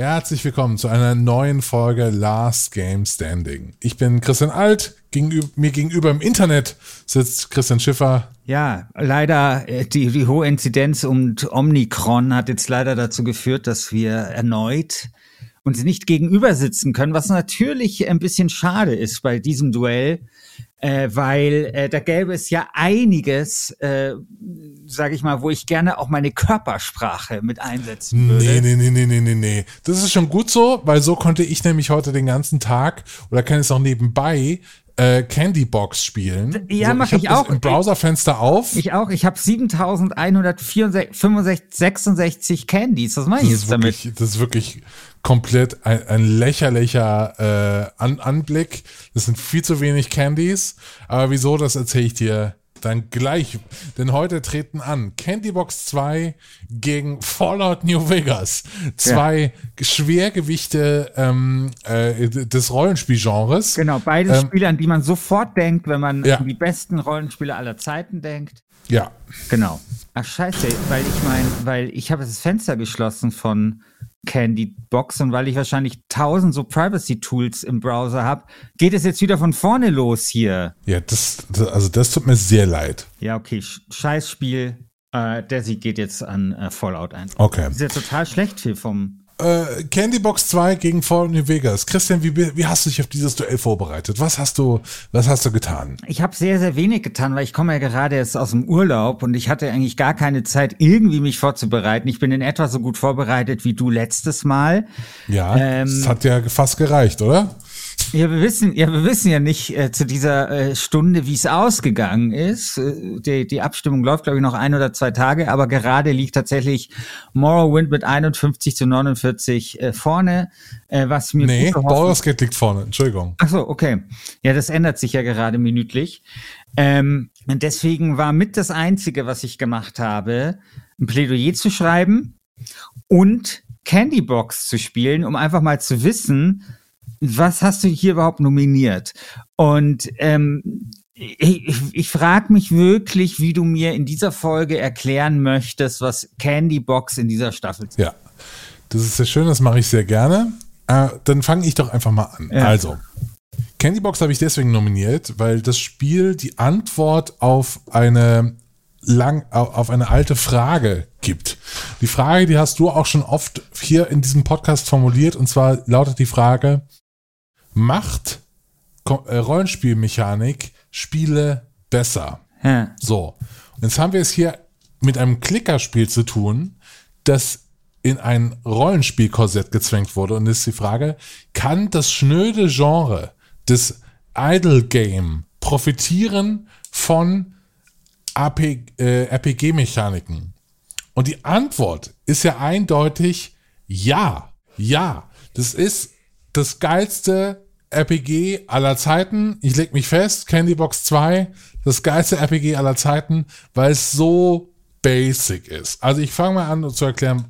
Herzlich willkommen zu einer neuen Folge Last Game Standing. Ich bin Christian Alt, gegenüber, mir gegenüber im Internet sitzt Christian Schiffer. Ja, leider äh, die, die hohe Inzidenz und Omikron hat jetzt leider dazu geführt, dass wir erneut uns nicht gegenüber sitzen können, was natürlich ein bisschen schade ist bei diesem Duell, äh, weil äh, da gäbe es ja einiges, äh, sage ich mal, wo ich gerne auch meine Körpersprache mit einsetzen würde. Nee, nee, nee, nee, nee, nee, nee. Das ist schon gut so, weil so konnte ich nämlich heute den ganzen Tag oder kann es auch nebenbei äh, Candybox spielen. Ja, so, mache ich, ich auch. Im Browserfenster auf. Ich auch. Ich habe 7165 Candies. Was meine ich das jetzt ist wirklich, damit? Das ist wirklich komplett ein, ein lächerlicher äh, An Anblick. Das sind viel zu wenig Candies. Aber wieso, das erzähle ich dir dann gleich. Denn heute treten an Candybox 2 gegen Fallout New Vegas. Zwei Schwergewichte ähm, äh, des Rollenspielgenres. Genau, beide Ähm, Spiele, an die man sofort denkt, wenn man Ja. an die besten Rollenspiele aller Zeiten denkt. Ja. Genau. Ach scheiße, weil ich mein, weil ich habe das Fenster geschlossen von Candy Box und weil ich wahrscheinlich tausend so Privacy Tools im Browser habe, geht es jetzt wieder von vorne los hier. Ja, das, also das tut mir sehr leid. Ja, okay, Sch- Scheißspiel. Äh, der Sieg geht jetzt an äh, Fallout ein. Okay. Ist ja total schlecht hier vom. Äh, Candybox 2 gegen Fallout New Vegas. Christian, wie, wie hast du dich auf dieses Duell vorbereitet? Was hast du, was hast du getan? Ich habe sehr, sehr wenig getan, weil ich komme ja gerade erst aus dem Urlaub und ich hatte eigentlich gar keine Zeit, irgendwie mich vorzubereiten. Ich bin in etwa so gut vorbereitet wie du letztes Mal. Ja, Ähm, das hat ja fast gereicht, oder? Ja, wir wissen, ja, wir wissen ja nicht äh, zu dieser äh, Stunde, wie es ausgegangen ist. Äh, die, die Abstimmung läuft, glaube ich, noch ein oder zwei Tage, aber gerade liegt tatsächlich Morrowind mit 51 zu 49 äh, vorne, äh, was mir Nee, Baldur's Gate liegt vorne. Entschuldigung. Ach so, okay. Ja, das ändert sich ja gerade minütlich. Ähm, und deswegen war mit das Einzige, was ich gemacht habe, ein Plädoyer zu schreiben und Candybox zu spielen, um einfach mal zu wissen, was hast du hier überhaupt nominiert? Und ähm, ich, ich, ich frage mich wirklich, wie du mir in dieser Folge erklären möchtest, was Candybox in dieser Staffel Ja, das ist sehr schön, das mache ich sehr gerne. Äh, dann fange ich doch einfach mal an. Ja. Also, Candybox habe ich deswegen nominiert, weil das Spiel die Antwort auf eine lang au- auf eine alte Frage gibt. Die Frage, die hast du auch schon oft hier in diesem Podcast formuliert, und zwar lautet die Frage: Macht äh, Rollenspielmechanik Spiele besser? Ja. So, und jetzt haben wir es hier mit einem Klickerspiel zu tun, das in ein Rollenspielkorsett gezwängt wurde. Und ist die Frage, kann das schnöde Genre des Idle Game profitieren von AP, äh, RPG-Mechaniken? Und die Antwort ist ja eindeutig ja. Ja. Das ist das geilste RPG aller Zeiten. Ich leg mich fest, Candybox 2, das geilste RPG aller Zeiten, weil es so basic ist. Also ich fange mal an zu erklären,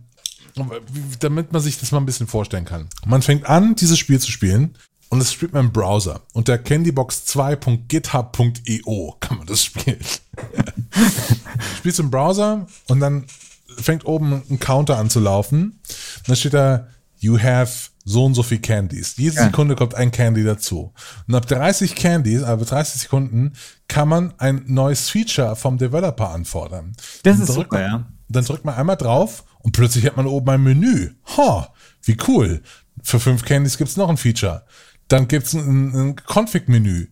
damit man sich das mal ein bisschen vorstellen kann. Man fängt an, dieses Spiel zu spielen und das spielt man im Browser. Unter candybox2.github.io kann man das spielen. Spielst im Browser und dann fängt oben ein Counter an zu laufen. Und dann steht da, you have so und so viel Candies. Jede Ja. Sekunde kommt ein Candy dazu. Und ab 30 Candies, aber 30 Sekunden, kann man ein neues Feature vom Developer anfordern. Das Dann ist drückt super, man, ja. Dann drückt man einmal drauf und plötzlich hat man oben ein Menü. Ha, wie cool. für fünf Candies gibt's noch ein Feature. Dann gibt's ein, ein Config-Menü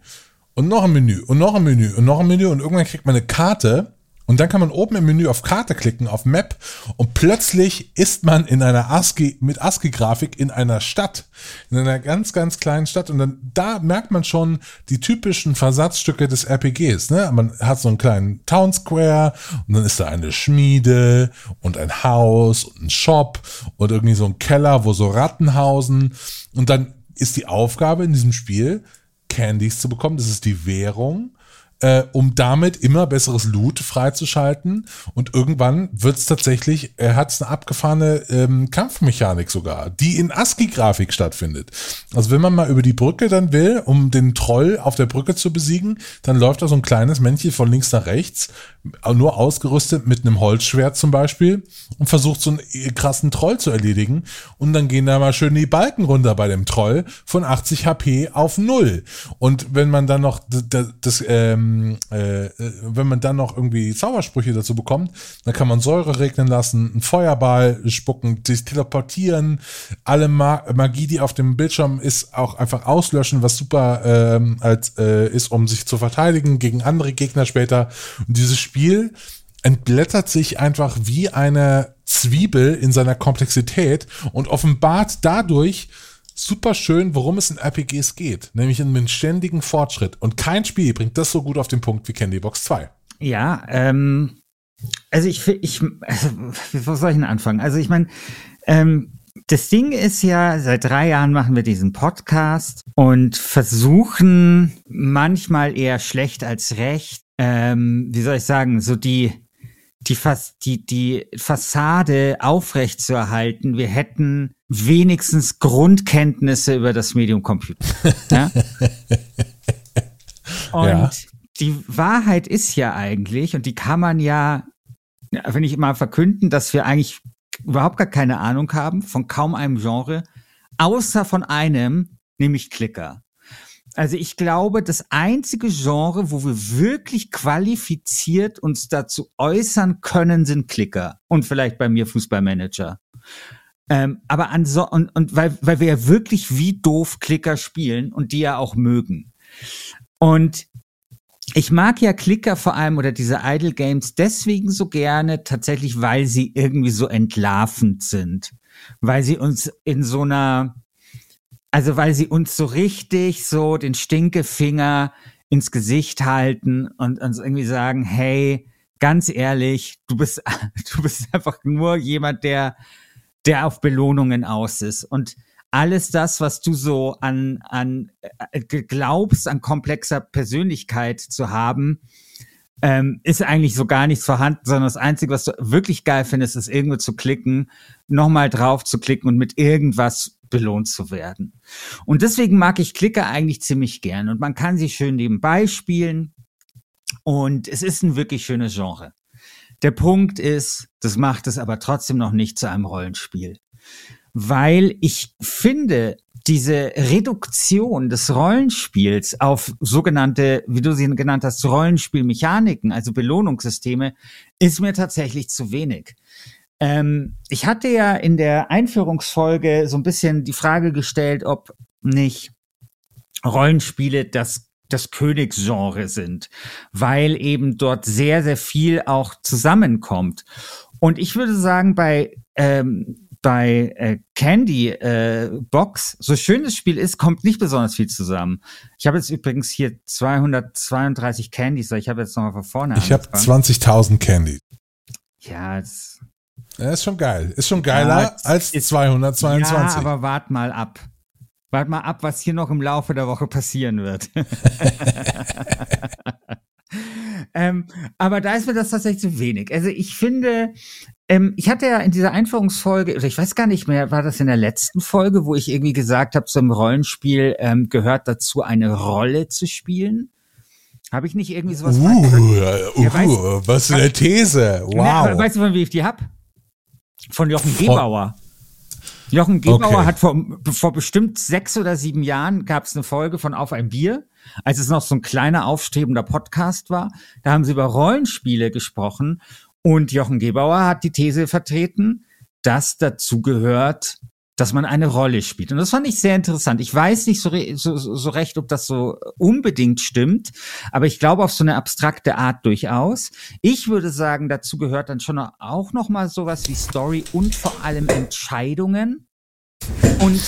und noch ein Menü und noch ein Menü und noch ein Menü und irgendwann kriegt man eine Karte und dann kann man oben im Menü auf Karte klicken, auf Map und plötzlich ist man in einer ASCII, mit ASCII-Grafik in einer Stadt, in einer ganz, ganz kleinen Stadt. Und dann, da merkt man schon die typischen Versatzstücke des RPGs, ne? Man hat so einen kleinen Town Square und dann ist da eine Schmiede und ein Haus und ein Shop und irgendwie so ein Keller, wo so Ratten hausen. Und dann ist die Aufgabe in diesem Spiel, Candies zu bekommen, das ist die Währung äh, um damit immer besseres Loot freizuschalten. Und irgendwann wird es tatsächlich, er hat eine abgefahrene ähm, Kampfmechanik sogar, die in ASCII-Grafik stattfindet. Also wenn man mal über die Brücke dann will, um den Troll auf der Brücke zu besiegen, dann läuft da so ein kleines Männchen von links nach rechts, nur ausgerüstet mit einem Holzschwert zum Beispiel und versucht so einen krassen Troll zu erledigen. Und dann gehen da mal schön die Balken runter bei dem Troll von 80 HP auf null. Und wenn man dann noch das, das ähm, ähm, äh, wenn man dann noch irgendwie Zaubersprüche dazu bekommt, dann kann man Säure regnen lassen, einen Feuerball spucken, sich teleportieren, alle Ma Magie, die auf dem Bildschirm ist, auch einfach auslöschen, was super ähm, als, äh, ist, um sich zu verteidigen gegen andere Gegner später. Und dieses Spiel entblättert sich einfach wie eine Zwiebel in seiner Komplexität und offenbart dadurch super schön, worum es in RPGs geht, nämlich in einem ständigen Fortschritt. Und kein Spiel bringt das so gut auf den Punkt wie Candy Box 2. Ja, ähm, also ich, ich, also, wo soll ich denn anfangen? Also ich meine, ähm, das Ding ist ja, seit drei Jahren machen wir diesen Podcast und versuchen manchmal eher schlecht als recht, ähm, wie soll ich sagen, so die, die, Fas die, die Fassade aufrechtzuerhalten. Wir hätten wenigstens Grundkenntnisse über das Medium Computer. ja? Und ja. die Wahrheit ist ja eigentlich, und die kann man ja, wenn ich mal verkünden, dass wir eigentlich überhaupt gar keine Ahnung haben von kaum einem Genre, außer von einem, nämlich Klicker. Also ich glaube, das einzige Genre, wo wir wirklich qualifiziert uns dazu äußern können, sind Klicker. Und vielleicht bei mir Fußballmanager. Ähm, aber an so, und, und weil, weil wir ja wirklich wie doof Klicker spielen und die ja auch mögen. Und ich mag ja Klicker vor allem oder diese Idle Games deswegen so gerne, tatsächlich, weil sie irgendwie so entlarvend sind. Weil sie uns in so einer, also weil sie uns so richtig so den Stinkefinger ins Gesicht halten und uns irgendwie sagen, hey, ganz ehrlich, du bist, du bist einfach nur jemand, der, der auf Belohnungen aus ist. Und alles das, was du so an, an äh, glaubst, an komplexer Persönlichkeit zu haben, ähm, ist eigentlich so gar nichts vorhanden, sondern das Einzige, was du wirklich geil findest, ist irgendwo zu klicken, nochmal drauf zu klicken und mit irgendwas belohnt zu werden. Und deswegen mag ich Klicker eigentlich ziemlich gern und man kann sie schön nebenbei spielen und es ist ein wirklich schönes Genre. Der Punkt ist, das macht es aber trotzdem noch nicht zu einem Rollenspiel. Weil ich finde, diese Reduktion des Rollenspiels auf sogenannte, wie du sie genannt hast, Rollenspielmechaniken, also Belohnungssysteme, ist mir tatsächlich zu wenig. Ähm, ich hatte ja in der Einführungsfolge so ein bisschen die Frage gestellt, ob nicht Rollenspiele das das Königsgenre sind, weil eben dort sehr, sehr viel auch zusammenkommt. Und ich würde sagen, bei ähm, bei äh, Candy äh, Box, so schön das Spiel ist, kommt nicht besonders viel zusammen. Ich habe jetzt übrigens hier 232 Candies, ich habe jetzt nochmal von vorne Ich habe 20.000 Candy. Ja, das ja, ist schon geil. Ist schon geiler ja, als ist, 222. Ja, aber wart mal ab. Wart mal ab, was hier noch im Laufe der Woche passieren wird. ähm, aber da ist mir das tatsächlich zu wenig. Also ich finde, ähm, ich hatte ja in dieser Einführungsfolge, oder ich weiß gar nicht mehr, war das in der letzten Folge, wo ich irgendwie gesagt habe, zum Rollenspiel ähm, gehört dazu, eine Rolle zu spielen? Habe ich nicht irgendwie sowas? Uh, uh, ja, weiß, was eine These. Wow. Na, weißt du, von wie ich die hab? Von Jochen Gebauer. Jochen Gebauer okay. hat vor, vor bestimmt sechs oder sieben Jahren gab es eine Folge von Auf ein Bier, als es noch so ein kleiner aufstrebender Podcast war. Da haben sie über Rollenspiele gesprochen und Jochen Gebauer hat die These vertreten, dass dazu gehört, dass man eine Rolle spielt. Und das fand ich sehr interessant. Ich weiß nicht so, so, so recht, ob das so unbedingt stimmt, aber ich glaube auf so eine abstrakte Art durchaus. Ich würde sagen, dazu gehört dann schon auch noch mal sowas wie Story und vor allem Entscheidungen. Und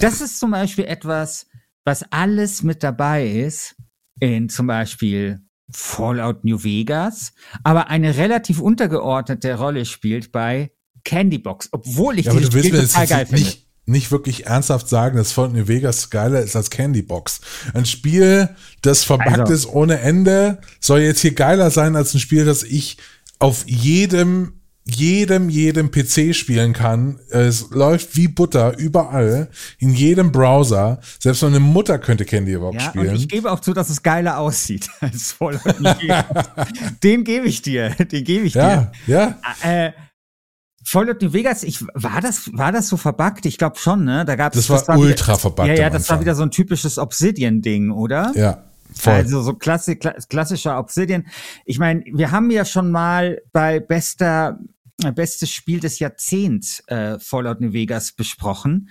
das ist zum Beispiel etwas, was alles mit dabei ist in zum Beispiel Fallout New Vegas, aber eine relativ untergeordnete Rolle spielt bei Candybox, obwohl ich ja, dieses Spiel total jetzt geil finde. nicht, nicht wirklich ernsthaft sagen, dass Fallout New Vegas geiler ist als Candybox. Ein Spiel, das verbuggt Also. ist ohne Ende, soll jetzt hier geiler sein als ein Spiel, das ich auf jedem jedem, jedem PC spielen kann. Es läuft wie Butter überall, in jedem Browser. Selbst meine Mutter könnte Candybox Ja, spielen. und ich gebe auch zu, dass es geiler aussieht als Fallout New Vegas. Den gebe ich dir, den gebe ich ja, ja. dir. Äh, Fallout New Vegas, ich, war das, war das so verbuggt? Ich glaube schon, ne? Da gab's, Das war ultra wieder, verbuggt Ja, ja, das war wieder so ein typisches Obsidian-Ding, oder? Ja, voll. Also so klassi kla klassischer Obsidian. Ich meine, wir haben ja schon mal bei bester äh, bestes Spiel des Jahrzehnts äh, Fallout New Vegas besprochen.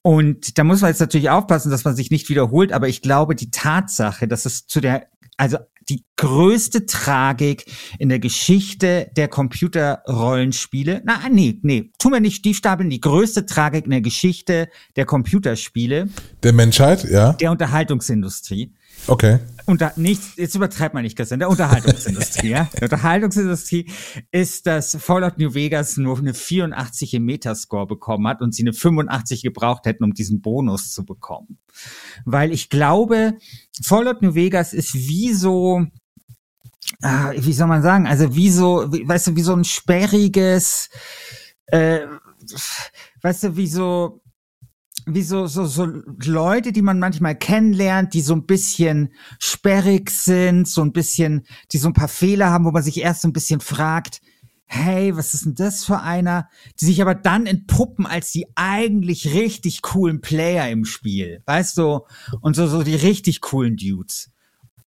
Und da muss man jetzt natürlich aufpassen, dass man sich nicht wiederholt, aber ich glaube, die Tatsache, dass es zu der, also die größte Tragik in der Geschichte der Computerrollenspiele, na, nee, nee, tun wir nicht stiefstapeln, die größte Tragik in der Geschichte der Computerspiele, Der Menschheit, ja. der Unterhaltungsindustrie, Okay. Unter nichts, jetzt übertreibt man nicht, Christian, der Unterhaltungsindustrie, ja. Der Unterhaltungsindustrie ist, dass Fallout New Vegas nur eine 84 im Metascore bekommen hat und sie eine 85 gebraucht hätten, um diesen Bonus zu bekommen. Weil ich glaube, Fallout New Vegas ist wie so, ah, wie soll man sagen, also wie so, wie, weißt du, wie so ein sperriges, äh, weißt du, wie so, wie so, so, so Leute, die man manchmal kennenlernt, die so ein bisschen sperrig sind, so ein bisschen, die so ein paar Fehler haben, wo man sich erst so ein bisschen fragt, hey, was ist denn das für einer? Die sich aber dann entpuppen als die eigentlich richtig coolen Player im Spiel. Weißt du? Und so, so die richtig coolen Dudes.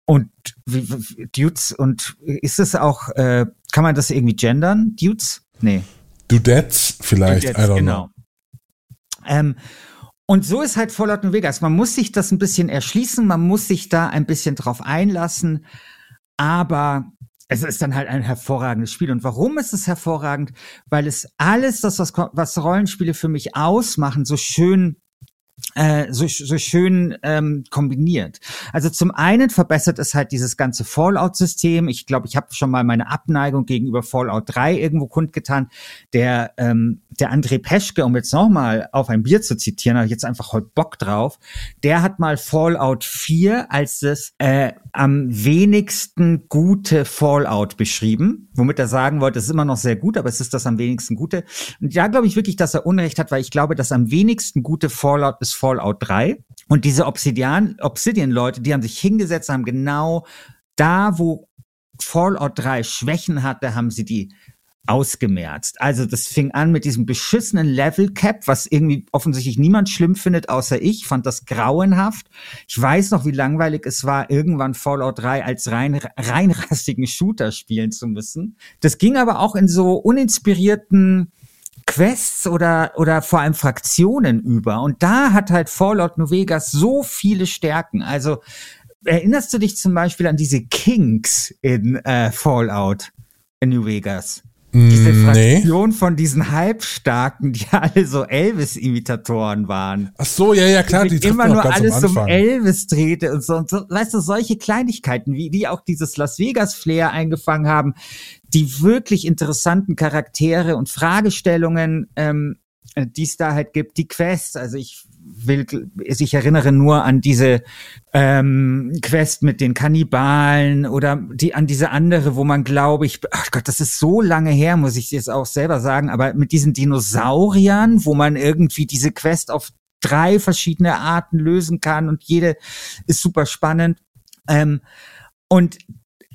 Und wie, wie, Dudes, und ist das auch, äh, kann man das irgendwie gendern? Dudes? Nee. Dudettes vielleicht, Jetzt, I don't genau. Ähm, und so ist halt Fallout New Vegas. Man muss sich das ein bisschen erschließen, man muss sich da ein bisschen drauf einlassen, aber es ist dann halt ein hervorragendes Spiel. Und warum ist es hervorragend? Weil es alles das, was, was Rollenspiele für mich ausmachen, so schön äh, so, so schön ähm, kombiniert. Also zum einen verbessert es halt dieses ganze Fallout-System. Ich glaube, ich habe schon mal meine Abneigung gegenüber Fallout 3 irgendwo kundgetan. Der, ähm, der André Peschke, um jetzt nochmal auf ein Bier zu zitieren, habe ich jetzt einfach heute Bock drauf, der hat mal Fallout 4 als das äh, am wenigsten gute Fallout beschrieben, womit er sagen wollte, es ist immer noch sehr gut, aber es ist das am wenigsten gute. Und da glaube ich wirklich, dass er Unrecht hat, weil ich glaube, das am wenigsten gute Fallout ist Fallout 3. Und diese Obsidian, Obsidian-Leute, die haben sich hingesetzt, haben genau da, wo Fallout 3 Schwächen hatte, haben sie die ausgemerzt. Also das fing an mit diesem beschissenen Level Cap, was irgendwie offensichtlich niemand schlimm findet, außer ich. Fand das grauenhaft. Ich weiß noch, wie langweilig es war, irgendwann Fallout 3 als rein, reinrastigen Shooter spielen zu müssen. Das ging aber auch in so uninspirierten Quests oder, oder vor allem Fraktionen über. Und da hat halt Fallout New Vegas so viele Stärken. Also erinnerst du dich zum Beispiel an diese Kings in äh, Fallout in New Vegas? Diese Nee. Fraktion von diesen Halbstarken, die alle so Elvis-Imitatoren waren. Ach so, ja, ja, klar, die trifft immer nur alles um. Elvis drehte und so, und so. Weißt du, solche Kleinigkeiten, wie die auch dieses Las Vegas-Flair eingefangen haben, die wirklich interessanten Charaktere und Fragestellungen, ähm, äh, die es da halt gibt, die Quests. Also ich will, ich erinnere nur an diese ähm, Quest mit den Kannibalen oder die an diese andere, wo man glaube ich, ach Gott, das ist so lange her, muss ich jetzt auch selber sagen, aber mit diesen Dinosauriern, wo man irgendwie diese Quest auf drei verschiedene Arten lösen kann und jede ist super spannend. Ähm, und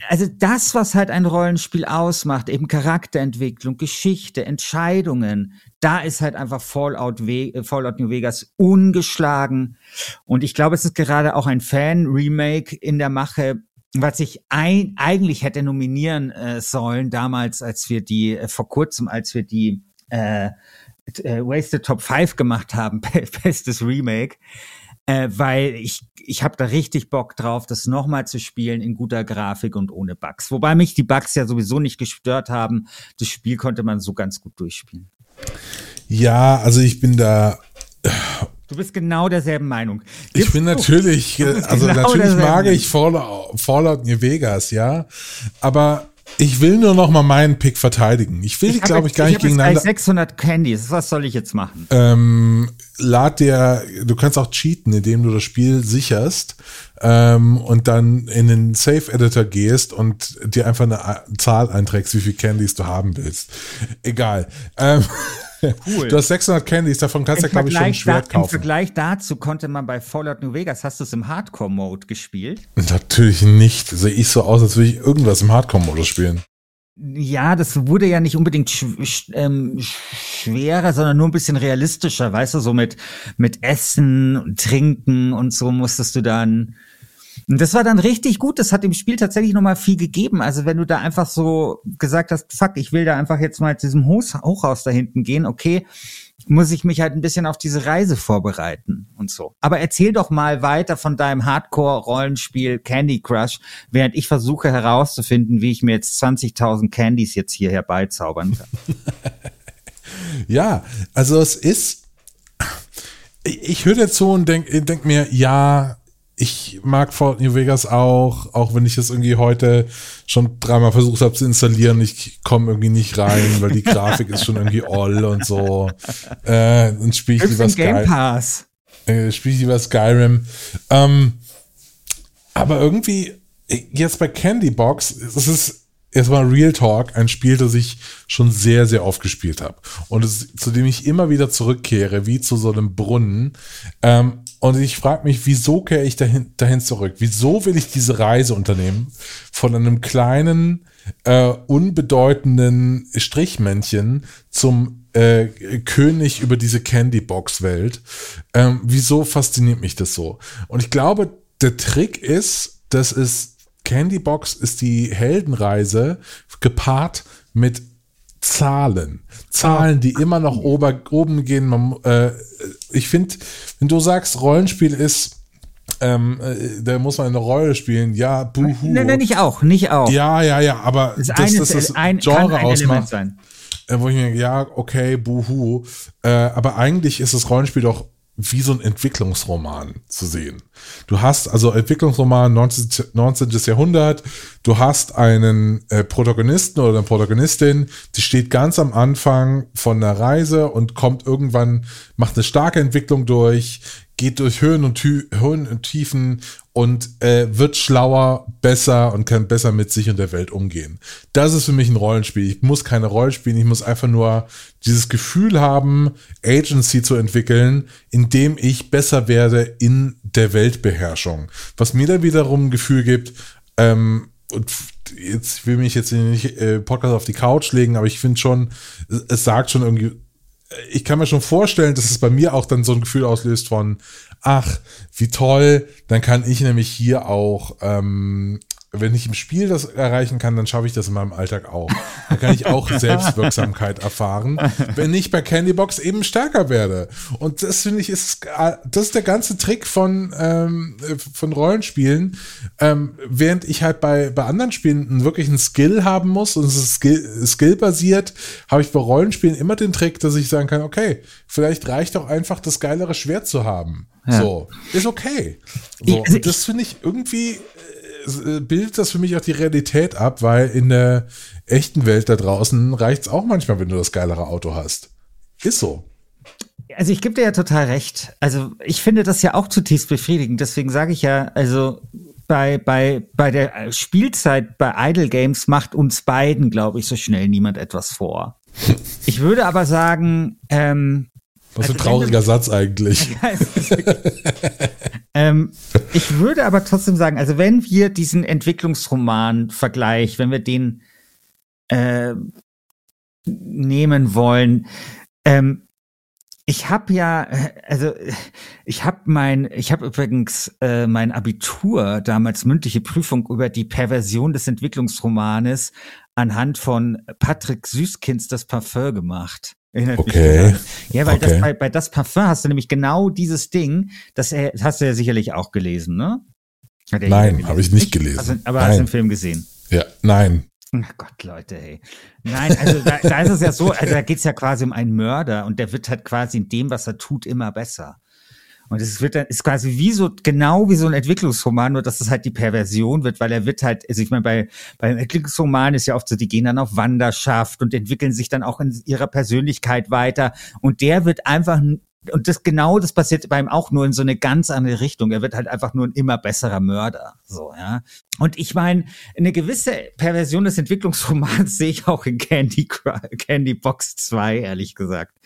also das, was halt ein Rollenspiel ausmacht, eben Charakterentwicklung, Geschichte, Entscheidungen, da ist halt einfach Fallout, We äh, Fallout New Vegas ungeschlagen. Und ich glaube, es ist gerade auch ein Fan-Remake in der Mache, was ich ein, eigentlich hätte nominieren äh, sollen damals, als wir die, äh, vor kurzem, als wir die äh, äh, Wasted Top 5 gemacht haben, bestes Remake. Äh, weil ich, ich habe da richtig Bock drauf, das nochmal zu spielen in guter Grafik und ohne Bugs. Wobei mich die Bugs ja sowieso nicht gestört haben. Das Spiel konnte man so ganz gut durchspielen. Ja, also ich bin da. Du bist genau derselben Meinung. Gibst ich bin natürlich, also genau natürlich mag ich Fallout, Fallout New Vegas, ja. Aber ich will nur noch mal meinen Pick verteidigen. Ich will, glaube ich, gar ich nicht gegeneinander. 600 Candies. Was soll ich jetzt machen? Ähm, lad dir, du kannst auch cheaten, indem du das Spiel sicherst ähm, und dann in den Safe Editor gehst und dir einfach eine Zahl einträgst, wie viel Candies du haben willst. Egal. Ähm, Cool. Du hast 600 Candies, davon kannst du, glaube ich, schon ein Schwert da, kaufen. Im Vergleich dazu konnte man bei Fallout New Vegas, hast du es im Hardcore-Mode gespielt? Natürlich nicht. Sehe ich so aus, als würde ich irgendwas im Hardcore-Modus spielen. Ja, das wurde ja nicht unbedingt sch ähm, schwerer, sondern nur ein bisschen realistischer, weißt du, so mit, mit Essen und Trinken und so musstest du dann und das war dann richtig gut. Das hat dem Spiel tatsächlich nochmal viel gegeben. Also wenn du da einfach so gesagt hast, fuck, ich will da einfach jetzt mal zu diesem Hochhaus da hinten gehen, okay, muss ich mich halt ein bisschen auf diese Reise vorbereiten und so. Aber erzähl doch mal weiter von deinem Hardcore-Rollenspiel Candy Crush, während ich versuche herauszufinden, wie ich mir jetzt 20.000 Candies jetzt hier herbeizaubern kann. ja, also es ist, ich höre jetzt so und denke denk mir, ja, ich mag Fallout New Vegas auch, auch wenn ich das irgendwie heute schon dreimal versucht habe zu installieren. Ich komme irgendwie nicht rein, weil die Grafik ist schon irgendwie all und so. Äh, dann spiele ich lieber Game Pass. Äh, spiele ich lieber Skyrim. Ähm, aber irgendwie, jetzt bei Candy Box, das ist erstmal Real Talk, ein Spiel, das ich schon sehr, sehr oft gespielt habe. Und es, zu dem ich immer wieder zurückkehre, wie zu so einem Brunnen. Ähm, und ich frage mich, wieso kehre ich dahin, dahin zurück? Wieso will ich diese Reise unternehmen von einem kleinen, äh, unbedeutenden Strichmännchen zum äh, König über diese Candy-Box-Welt? Ähm, wieso fasziniert mich das so? Und ich glaube, der Trick ist, dass es Candy-Box ist die Heldenreise gepaart mit Zahlen. Zahlen, die immer noch ober, oben gehen. Man, äh, ich finde, wenn du sagst, Rollenspiel ist, ähm, äh, da muss man eine Rolle spielen, ja, buhu. Nein, nein, nicht auch, nicht auch. Ja, ja, ja, aber das, das, das, das ein, Genre ein ausmacht. Sein. Äh, wo ich mir, ja, okay, buhu. Äh, aber eigentlich ist das Rollenspiel doch wie so ein Entwicklungsroman zu sehen. Du hast also Entwicklungsroman 19. 19. Jahrhundert, du hast einen äh, Protagonisten oder eine Protagonistin, die steht ganz am Anfang von der Reise und kommt irgendwann, macht eine starke Entwicklung durch, geht durch Höhen und, Höhen und Tiefen und äh, wird schlauer, besser und kann besser mit sich und der Welt umgehen. Das ist für mich ein Rollenspiel. Ich muss keine Rolle spielen, ich muss einfach nur dieses Gefühl haben, Agency zu entwickeln, indem ich besser werde in der Weltbeherrschung. Was mir dann wiederum ein Gefühl gibt, ähm, und jetzt will mich jetzt nicht äh, Podcast auf die Couch legen, aber ich finde schon, es sagt schon irgendwie ich kann mir schon vorstellen, dass es bei mir auch dann so ein Gefühl auslöst von, ach, wie toll, dann kann ich nämlich hier auch ähm, wenn ich im Spiel das erreichen kann, dann schaffe ich das in meinem Alltag auch. Dann kann ich auch Selbstwirksamkeit erfahren, wenn ich bei Candybox eben stärker werde. Und das finde ich ist das ist der ganze Trick von ähm, von Rollenspielen. Ähm, während ich halt bei bei anderen Spielen einen wirklichen Skill haben muss und es ist Skill, Skill basiert, habe ich bei Rollenspielen immer den Trick, dass ich sagen kann, okay, vielleicht reicht auch einfach das geilere Schwert zu haben. Ja. So ist okay. So, also das finde ich irgendwie bildet das für mich auch die Realität ab, weil in der echten Welt da draußen reicht es auch manchmal, wenn du das geilere Auto hast. Ist so. Also ich gebe dir ja total recht. Also ich finde das ja auch zutiefst befriedigend. Deswegen sage ich ja, also bei, bei, bei der Spielzeit bei Idle Games macht uns beiden, glaube ich, so schnell niemand etwas vor. Ich würde aber sagen, ähm, was für ein trauriger Satz eigentlich. ähm, ich würde aber trotzdem sagen, also wenn wir diesen Entwicklungsroman-Vergleich, wenn wir den äh, nehmen wollen, ähm, ich habe ja, also ich habe mein, ich habe übrigens äh, mein Abitur, damals mündliche Prüfung über die Perversion des Entwicklungsromanes anhand von Patrick Süßkinds das Parfum gemacht. Erinnert mich Okay. daran. Ja, weil Okay. das, bei, bei das Parfum hast du nämlich genau dieses Ding, das, er- das hast du ja sicherlich auch gelesen, ne? Nein, habe ich nicht gelesen. Also, aber hast du Nein. den Film gesehen? Ja, nein. Ach Gott, Leute, hey. Nein, also da, da ist es ja so, also da geht's ja quasi um einen Mörder und der wird halt quasi in dem, was er tut, immer besser. Und es wird dann, ist quasi wie so, genau wie so ein Entwicklungsroman, nur dass es halt die Perversion wird, weil er wird halt, also ich meine, bei, beim Entwicklungsroman ist ja oft so, die gehen dann auf Wanderschaft und entwickeln sich dann auch in ihrer Persönlichkeit weiter. Und der wird einfach, und das genau, das passiert bei ihm auch nur in so eine ganz andere Richtung. Er wird halt einfach nur ein immer besserer Mörder. So, ja. Und ich meine, eine gewisse Perversion des Entwicklungsromans sehe ich auch in Candy, Candy Box 2, ehrlich gesagt.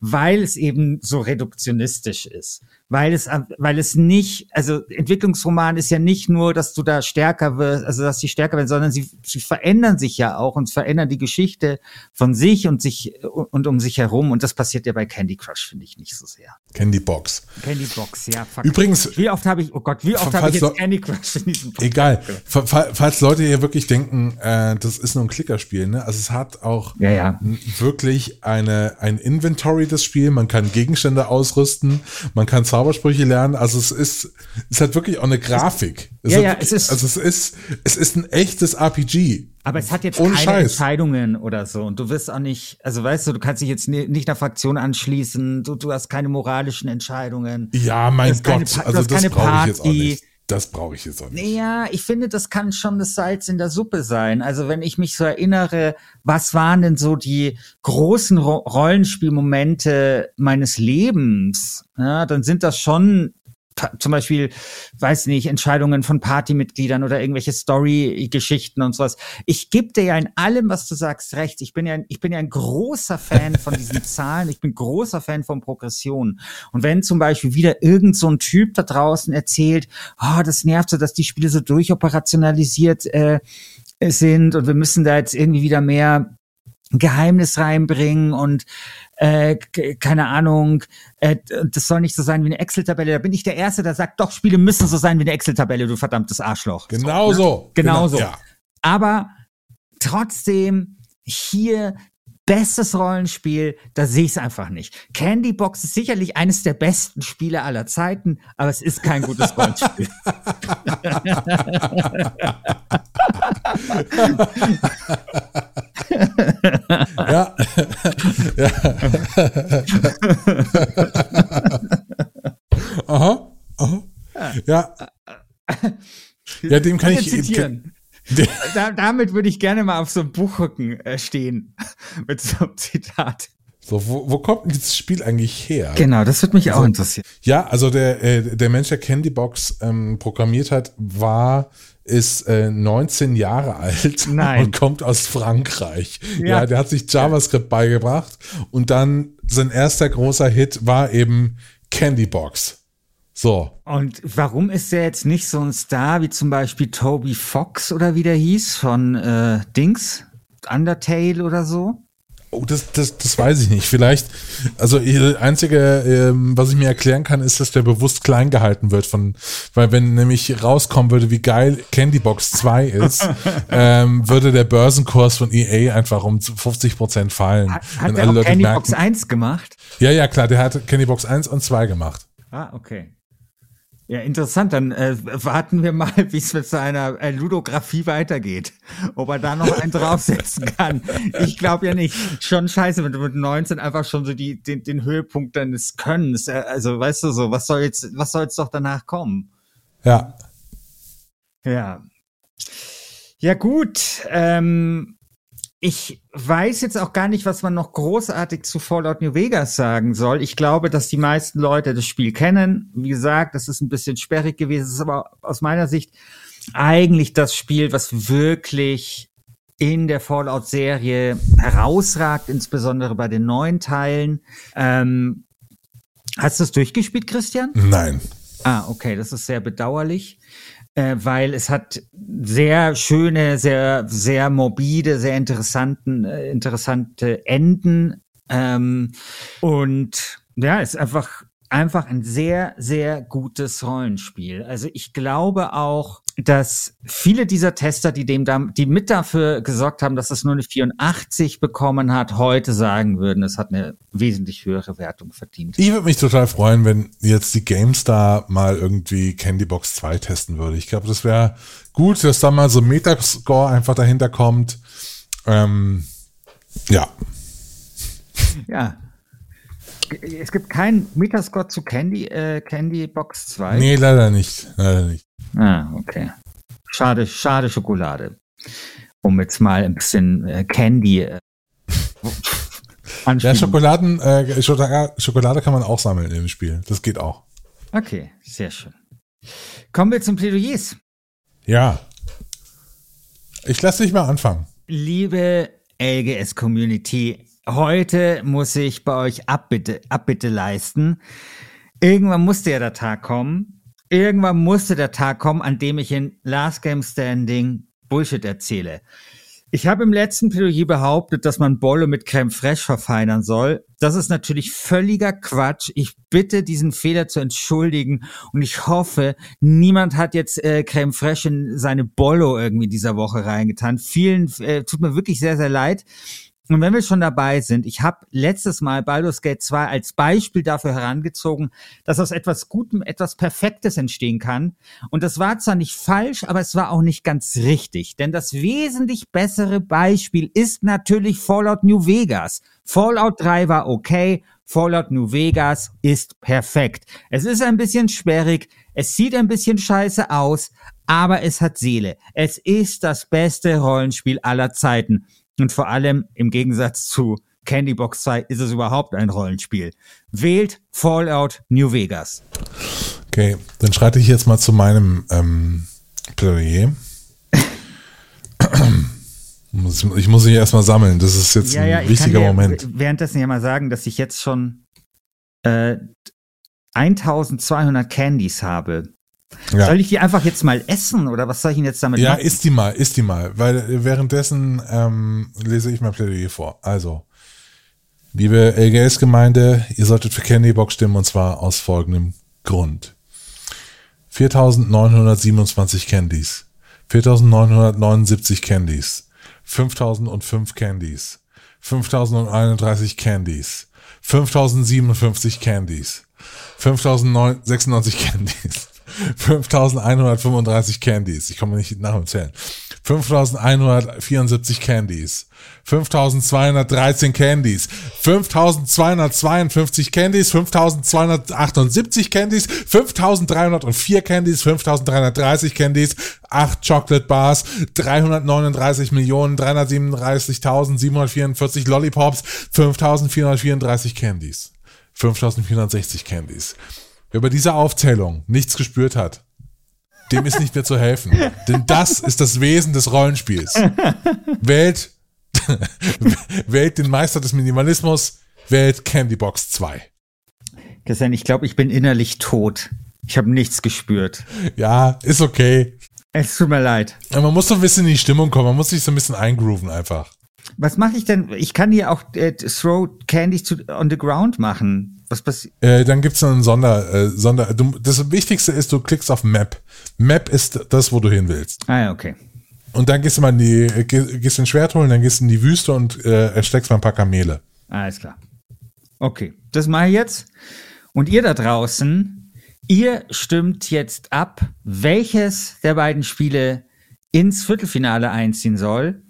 Weil es eben so reduktionistisch ist. Weil es, weil es nicht, also Entwicklungsroman ist ja nicht nur, dass du da stärker wirst, also dass sie stärker werden, sondern sie, sie verändern sich ja auch und verändern die Geschichte von sich und sich und um sich herum. Und das passiert ja bei Candy Crush, finde ich nicht so sehr. Candy Box. Candy Box, ja, fuck. Übrigens, Wie oft habe ich, oh Gott, wie oft habe ich jetzt Candy Crush in diesem Podcast? egal. Fa- Falls Leute hier wirklich denken, äh, das ist nur ein Klickerspiel, ne? Also es hat auch Ja, ja. wirklich eine, ein Inventory, das Spiel. Man kann Gegenstände ausrüsten, man kann Zaubersprüche lernen. Also es ist, es hat wirklich auch eine Grafik. Es Ja, hat ja, wirklich, es ist- also es ist, es ist ein echtes RPG. Aber es hat jetzt Ohne keine Scheiß. Entscheidungen oder so. Und du wirst auch nicht, also weißt du, du kannst dich jetzt ni- nicht einer Fraktion anschließen, du, du hast keine moralischen Entscheidungen. Ja, mein keine Gott, Pa- du also hast das keine brauche ich jetzt auch Party. nicht. Das brauche ich jetzt auch nicht. Ja, ich finde, das kann schon das Salz in der Suppe sein. Also wenn ich mich so erinnere, was waren denn so die großen Ro Rollenspielmomente meines Lebens? Ja, dann sind das schon zum Beispiel, weiß nicht, Entscheidungen von Partymitgliedern oder irgendwelche Story-Geschichten und sowas. Ich gebe dir ja in allem, was du sagst, recht. Ich bin ja, ich bin ja ein großer Fan von diesen Zahlen. Ich bin großer Fan von Progression. Und wenn zum Beispiel wieder irgend so ein Typ da draußen erzählt, oh, das nervt so, dass die Spiele so durchoperationalisiert äh, sind und wir müssen da jetzt irgendwie wieder mehr Geheimnis reinbringen und äh, keine Ahnung, äh, das soll nicht so sein wie eine Excel-Tabelle. Da bin ich der Erste, der sagt, doch, Spiele müssen so sein wie eine Excel-Tabelle, du verdammtes Arschloch. Genau so. Genau so. Ja. Aber trotzdem hier bestes Rollenspiel, da sehe ich es einfach nicht. Candy Box ist sicherlich eines der besten Spiele aller Zeiten, aber es ist kein gutes Rollenspiel. Ja. ja. Aha. Aha. Ja. Ja, dem kann Kann ich. zitieren. Da, damit würde ich gerne mal auf so einem Buchrücken äh, stehen mit so einem Zitat. So, wo, wo kommt denn dieses Spiel eigentlich her? Genau, das würde mich auch interessieren. Ja, also der, äh, der Mensch, der Candybox ähm, programmiert hat, war, ist äh, 19 Jahre alt Nein. und kommt aus Frankreich. Ja. Ja. der hat sich JavaScript beigebracht und dann sein erster großer Hit war eben Candybox. So. Und warum ist der jetzt nicht so ein Star wie zum Beispiel Toby Fox oder wie der hieß von äh, Dings? Undertale oder so? Oh, das, das, das weiß ich nicht. Vielleicht, also das einzige, ähm, was ich mir erklären kann, ist, dass der bewusst klein gehalten wird von, weil wenn nämlich rauskommen würde, wie geil Candybox 2 ist, ähm, würde der Börsenkurs von EA einfach um 50 Prozent fallen. Hat, hat er Candy Box 1 gemacht? ja, ja, klar, der hat Candybox 1 und 2 gemacht. Ah, okay. Ja, interessant. Dann äh, warten wir mal, wie es mit seiner äh, Ludografie weitergeht. Ob er da noch einen draufsetzen kann. Ich glaube ja nicht. Schon scheiße, wenn du mit 19 einfach schon so die, den, den Höhepunkt deines Könnens, äh, also weißt du so, was soll jetzt, was soll jetzt doch danach kommen? Ja. Ja. Ja, gut. Ähm, ich weiß jetzt auch gar nicht, was man noch großartig zu Fallout New Vegas sagen soll. Ich glaube, dass die meisten Leute das Spiel kennen. Wie gesagt, das ist ein bisschen sperrig gewesen. Es ist aber aus meiner Sicht eigentlich das Spiel, was wirklich in der Fallout-Serie herausragt, insbesondere bei den neuen Teilen. Ähm, hast du es durchgespielt, Christian? Nein. Ah, okay, das ist sehr bedauerlich, äh, weil es hat sehr schöne, sehr, sehr morbide, sehr interessanten, äh, interessante Enden. Ähm, und ja, ist einfach einfach ein sehr, sehr gutes Rollenspiel. Also ich glaube auch, dass viele dieser Tester, die dem da, die mit dafür gesorgt haben, dass es nur eine 84 bekommen hat, heute sagen würden, es hat eine wesentlich höhere Wertung verdient. Ich würde mich total freuen, wenn jetzt die GameStar mal irgendwie Candy Box 2 testen würde. Ich glaube, das wäre gut, dass da mal so ein Metascore einfach dahinter kommt. Ähm, ja. Ja, es gibt keinen Metascore zu Candy, äh, Candy Box 2? Nee, leider nicht. Leider nicht. Ah, okay. Schade, schade Schokolade. Um jetzt mal ein bisschen äh, Candy äh, Ja, Schokoladen, äh, Schokolade kann man auch sammeln im Spiel. Das geht auch. Okay, sehr schön. Kommen wir zum Plädoyers. Ja. Ich lasse dich mal anfangen. Liebe LGS-Community, heute muss ich bei euch Abbitte, Abbitte leisten. Irgendwann musste ja der Tag kommen. Irgendwann musste der Tag kommen, an dem ich in Last Game Standing Bullshit erzähle. Ich habe im letzten Plädoyer behauptet, dass man Bolle mit Creme Fraiche verfeinern soll. Das ist natürlich völliger Quatsch. Ich bitte, diesen Fehler zu entschuldigen und ich hoffe, niemand hat jetzt äh, Creme Fraiche in seine Bollo irgendwie dieser Woche reingetan. Vielen, äh, tut mir wirklich sehr, sehr leid. Und wenn wir schon dabei sind, ich habe letztes Mal Baldur's Gate 2 als Beispiel dafür herangezogen, dass aus etwas Gutem etwas Perfektes entstehen kann. Und das war zwar nicht falsch, aber es war auch nicht ganz richtig. Denn das wesentlich bessere Beispiel ist natürlich Fallout New Vegas. Fallout 3 war okay, Fallout New Vegas ist perfekt. Es ist ein bisschen sperrig, es sieht ein bisschen scheiße aus, aber es hat Seele. Es ist das beste Rollenspiel aller Zeiten. Und vor allem im Gegensatz zu Candy Box 2 ist es überhaupt ein Rollenspiel. Wählt Fallout New Vegas. Okay, dann schreite ich jetzt mal zu meinem ähm, Plädoyer. ich muss mich erstmal sammeln. Das ist jetzt ja, ein wichtiger Moment. Währenddessen ja mal sagen, dass ich jetzt schon äh, 1200 Candies habe. Ja. Soll ich die einfach jetzt mal essen oder was soll ich denn jetzt damit ja, machen? Ja, isst die mal, isst die mal, weil währenddessen ähm, lese ich mein Plädoyer vor. Also, liebe LGS-Gemeinde, ihr solltet für Candybox stimmen und zwar aus folgendem Grund. 4927 Candies, 4979 Candies, 5005 Candies, 5031 Candies, 5057 Candies, 5096 Candies, 5135 Candies. Ich komme nicht nachzählen. 5174 Candies. 5213 Candies. 5252 Candies. 5278 Candies. 5304 Candies. 5330 Candies. 8 Chocolate Bars. 339 Millionen 337.744 Lollipops. 5434 Candies. 5460 Candies. Wer bei dieser Aufzählung nichts gespürt hat, dem ist nicht mehr zu helfen. Denn das ist das Wesen des Rollenspiels. Wählt, wählt den Meister des Minimalismus, wählt Candybox 2. Christian, ich glaube, ich bin innerlich tot. Ich habe nichts gespürt. Ja, ist okay. Es tut mir leid. Man muss so ein bisschen in die Stimmung kommen, man muss sich so ein bisschen eingrooven einfach. Was mache ich denn? Ich kann hier auch äh, Throw Candies to, on the ground machen. Was passiert? Äh, dann gibt's einen Sonder, äh, Sonder. Du, das Wichtigste ist, du klickst auf Map. Map ist das, wo du hin willst. Ah ja, okay. Und dann gehst du mal in die, gehst in Schwert holen, dann gehst du in die Wüste und äh, ersteckst mal ein paar Kamele. Alles klar. Okay, das mache ich jetzt. Und ihr da draußen, ihr stimmt jetzt ab, welches der beiden Spiele ins Viertelfinale einziehen soll.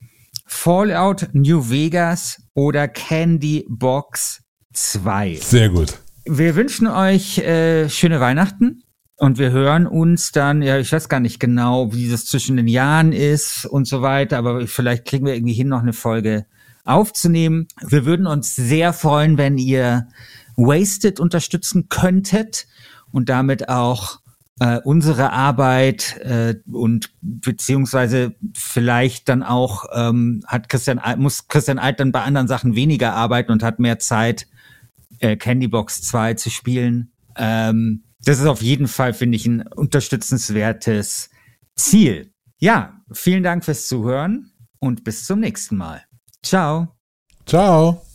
Fallout New Vegas oder Candy Box 2. Sehr gut. Wir wünschen euch äh, schöne Weihnachten und wir hören uns dann, ja, ich weiß gar nicht genau, wie das zwischen den Jahren ist und so weiter, aber vielleicht kriegen wir irgendwie hin, noch eine Folge aufzunehmen. Wir würden uns sehr freuen, wenn ihr Wasted unterstützen könntet und damit auch äh, unsere Arbeit äh, und beziehungsweise vielleicht dann auch ähm, hat Christian muss Christian Alt dann bei anderen Sachen weniger arbeiten und hat mehr Zeit äh, Candybox 2 zu spielen. Ähm, das ist auf jeden Fall, finde ich, ein unterstützenswertes Ziel. Ja, vielen Dank fürs Zuhören und bis zum nächsten Mal. Ciao. Ciao.